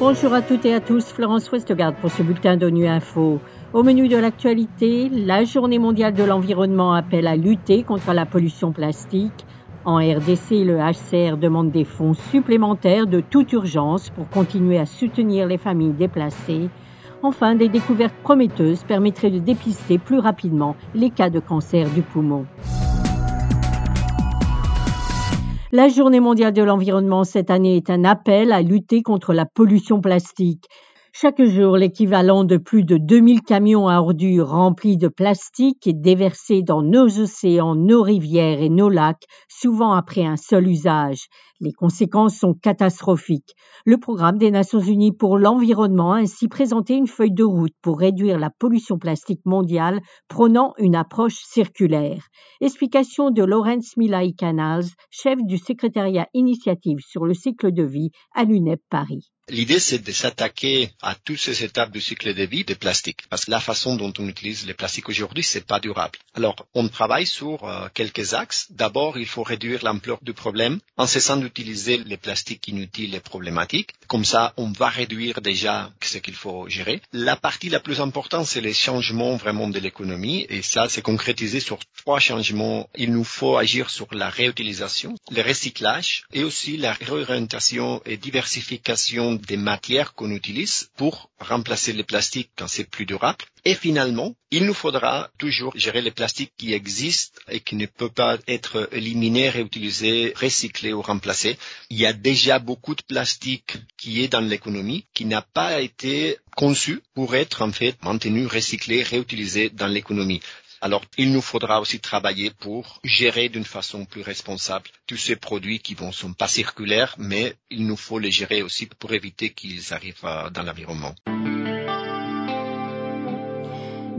Bonjour à toutes et à tous, Florence Westgard pour ce bulletin d'ONU Info. Au menu de l'actualité, la Journée mondiale de l'environnement appelle à lutter contre la pollution plastique. En RDC, le HCR demande des fonds supplémentaires de toute urgence pour continuer à soutenir les familles déplacées. Enfin, des découvertes prometteuses permettraient de dépister plus rapidement les cas de cancer du poumon. La Journée mondiale de l'environnement cette année est un appel à lutter contre la pollution plastique. Chaque jour, l'équivalent de plus de 2000 camions à ordures remplis de plastique est déversé dans nos océans, nos rivières et nos lacs, souvent après un seul usage. Les conséquences sont catastrophiques. Le programme des Nations Unies pour l'environnement a ainsi présenté une feuille de route pour réduire la pollution plastique mondiale, prônant une approche circulaire. Explication de Lawrence Milay Canals, chef du secrétariat initiative sur le cycle de vie à l'UNEP Paris. L'idée, c'est de s'attaquer à toutes ces étapes du cycle de vie des plastiques, parce que la façon dont on utilise les plastiques aujourd'hui, c'est pas durable. Alors, on travaille sur euh, quelques axes. D'abord, il faut réduire l'ampleur du problème en cessant d'utiliser les plastiques inutiles et problématiques. Comme ça, on va réduire déjà ce qu'il faut gérer. La partie la plus importante, c'est les changements vraiment de l'économie, et ça, c'est concrétisé sur trois changements. Il nous faut agir sur la réutilisation, le recyclage et aussi la réorientation et diversification des matières qu'on utilise pour remplacer les plastiques quand c'est plus durable. Et finalement, il nous faudra toujours gérer les plastiques qui existent et qui ne peuvent pas être éliminés, réutilisés, recyclés ou remplacés. Il y a déjà beaucoup de plastique qui est dans l'économie, qui n'a pas été conçu pour être en fait maintenu, recyclé, réutilisé dans l'économie. Alors, il nous faudra aussi travailler pour gérer d'une façon plus responsable tous ces produits qui vont sont pas circulaires, mais il nous faut les gérer aussi pour éviter qu'ils arrivent dans l'environnement.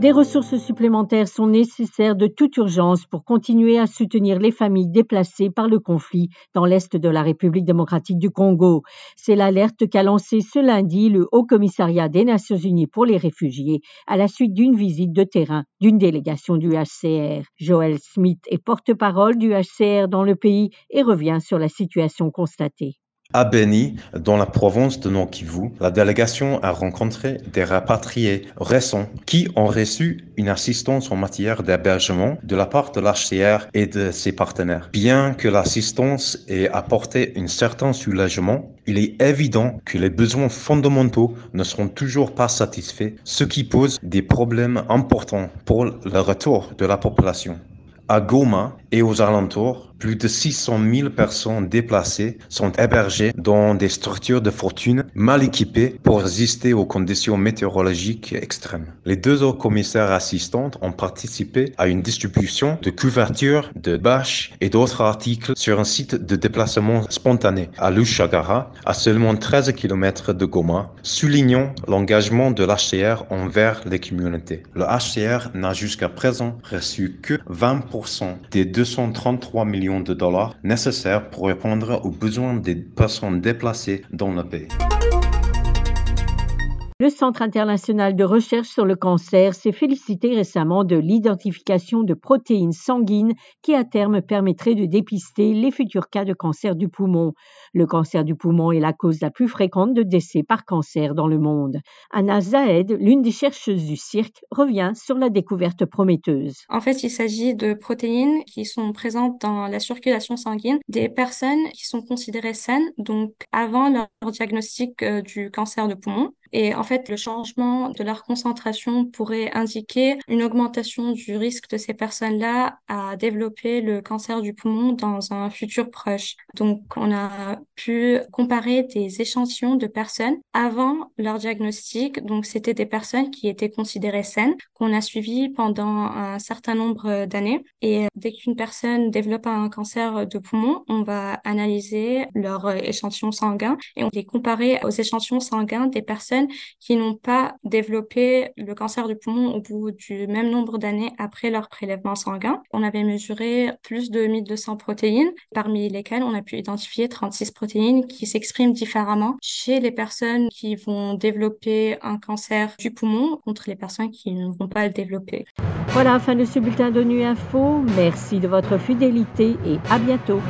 Des ressources supplémentaires sont nécessaires de toute urgence pour continuer à soutenir les familles déplacées par le conflit dans l'Est de la République démocratique du Congo. C'est l'alerte qu'a lancée ce lundi le Haut Commissariat des Nations Unies pour les réfugiés à la suite d'une visite de terrain d'une délégation du HCR. Joël Smith est porte-parole du HCR dans le pays et revient sur la situation constatée. À Beni, dans la province de Nord-Kivu, la délégation a rencontré des rapatriés récents qui ont reçu une assistance en matière d'hébergement de la part de l'HCR et de ses partenaires. Bien que l'assistance ait apporté un certain soulagement, il est évident que les besoins fondamentaux ne seront toujours pas satisfaits, ce qui pose des problèmes importants pour le retour de la population. À Goma et aux alentours, plus de 600 000 personnes déplacées sont hébergées dans des structures de fortune mal équipées pour résister aux conditions météorologiques extrêmes. Les deux autres commissaires assistantes ont participé à une distribution de couvertures, de bâches et d'autres articles sur un site de déplacement spontané à Lushagara, à seulement 13 km de Goma, soulignant l'engagement de l'HCR envers les communautés. Le HCR n'a jusqu'à présent reçu que 20% des 233 millions de dollars nécessaires pour répondre aux besoins des personnes déplacées dans le pays. Le Centre international de recherche sur le cancer s'est félicité récemment de l'identification de protéines sanguines qui à terme permettraient de dépister les futurs cas de cancer du poumon. Le cancer du poumon est la cause la plus fréquente de décès par cancer dans le monde. Anna Zahed, l'une des chercheuses du cirque, revient sur la découverte prometteuse. En fait, il s'agit de protéines qui sont présentes dans la circulation sanguine des personnes qui sont considérées saines, donc avant leur diagnostic euh, du cancer de poumon. Et en fait, le changement de leur concentration pourrait indiquer une augmentation du risque de ces personnes-là à développer le cancer du poumon dans un futur proche. Donc, on a pu comparer des échantillons de personnes avant leur diagnostic. Donc, c'était des personnes qui étaient considérées saines, qu'on a suivies pendant un certain nombre d'années. Et dès qu'une personne développe un cancer de poumon, on va analyser leur échantillon sanguin et on les comparer aux échantillons sanguins des qui n'ont pas développé le cancer du poumon au bout du même nombre d'années après leur prélèvement sanguin. On avait mesuré plus de 1200 protéines, parmi lesquelles on a pu identifier 36 protéines qui s'expriment différemment chez les personnes qui vont développer un cancer du poumon contre les personnes qui ne vont pas le développer. Voilà, fin de ce bulletin d'ONU Info. Merci de votre fidélité et à bientôt.